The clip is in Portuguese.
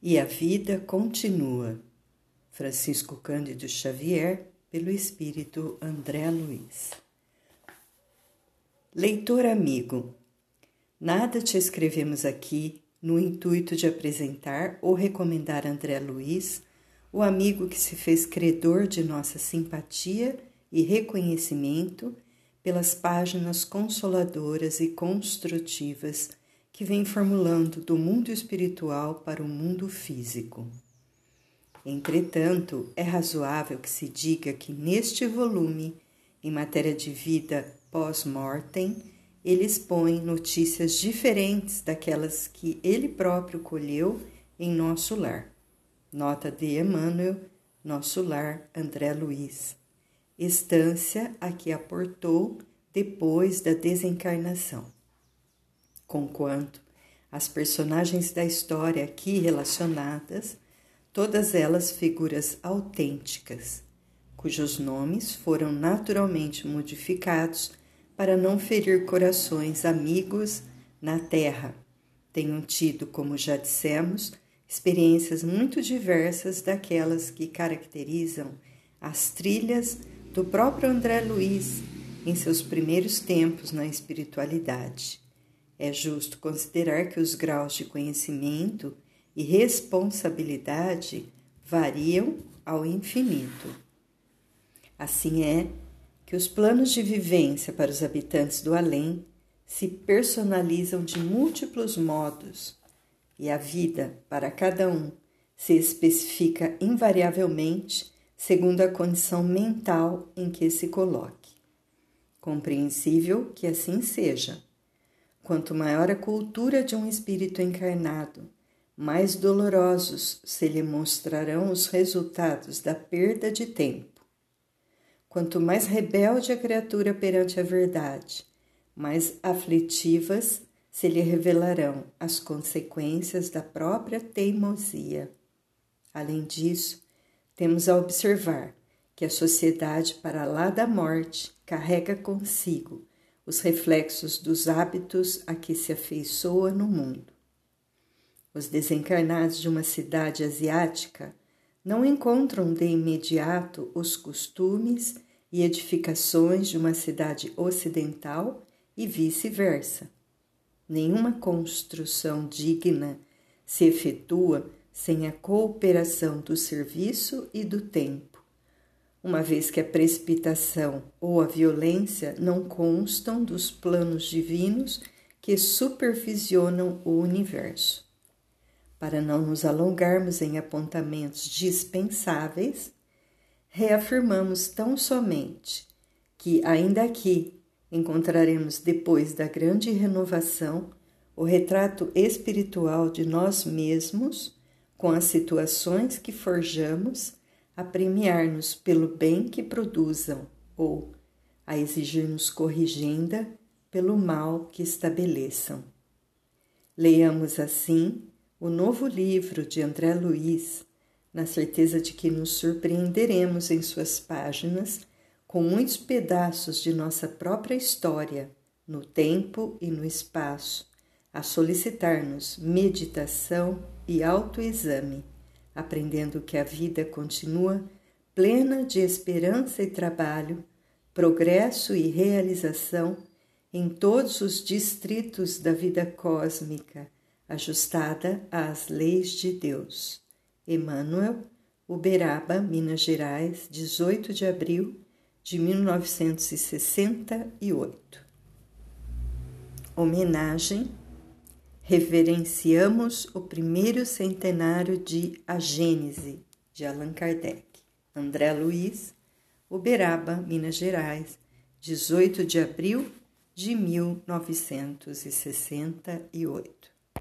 E a vida continua. Francisco Cândido Xavier, pelo Espírito André Luiz. Leitor amigo, nada te escrevemos aqui no intuito de apresentar ou recomendar André Luiz, o amigo que se fez credor de nossa simpatia e reconhecimento pelas páginas consoladoras e construtivas que vem formulando do mundo espiritual para o mundo físico. Entretanto, é razoável que se diga que neste volume, em matéria de vida pós-mortem, ele expõe notícias diferentes daquelas que ele próprio colheu em nosso lar. Nota de Emmanuel, Nosso Lar, André Luiz. Estância a que aportou depois da desencarnação conquanto as personagens da história aqui relacionadas, todas elas figuras autênticas, cujos nomes foram naturalmente modificados para não ferir corações amigos na Terra. Tenham tido, como já dissemos, experiências muito diversas daquelas que caracterizam as trilhas do próprio André Luiz em seus primeiros tempos na espiritualidade. É justo considerar que os graus de conhecimento e responsabilidade variam ao infinito. Assim é que os planos de vivência para os habitantes do além se personalizam de múltiplos modos e a vida para cada um se especifica invariavelmente segundo a condição mental em que se coloque. Compreensível que assim seja Quanto maior a cultura de um espírito encarnado, mais dolorosos se lhe mostrarão os resultados da perda de tempo. Quanto mais rebelde a criatura perante a verdade, mais aflitivas se lhe revelarão as consequências da própria teimosia. Além disso, temos a observar que a sociedade para lá da morte carrega consigo os reflexos dos hábitos a que se afeiçoa no mundo. Os desencarnados de uma cidade asiática não encontram de imediato os costumes e edificações de uma cidade ocidental e vice-versa. Nenhuma construção digna se efetua sem a cooperação do serviço e do tempo uma vez que a precipitação ou a violência não constam dos planos divinos que supervisionam o universo. Para não nos alongarmos em apontamentos dispensáveis, reafirmamos tão somente que, ainda aqui, encontraremos depois da grande renovação o retrato espiritual de nós mesmos com as situações que forjamos a premiar-nos pelo bem que produzam ou a exigir-nos corrigenda pelo mal que estabeleçam. Leiamos assim o novo livro de André Luiz, na certeza de que nos surpreenderemos em suas páginas com muitos pedaços de nossa própria história, no tempo e no espaço, a solicitar-nos meditação e autoexame aprendendo que a vida continua plena de esperança e trabalho, progresso e realização em todos os distritos da vida cósmica, ajustada às leis de Deus. Emmanuel, Uberaba, Minas Gerais, 18 de abril de 1968. Homenagem reverenciamos o primeiro centenário de A Gênese, de Allan Kardec. André Luiz, Uberaba, Minas Gerais, 18 de abril de 1968.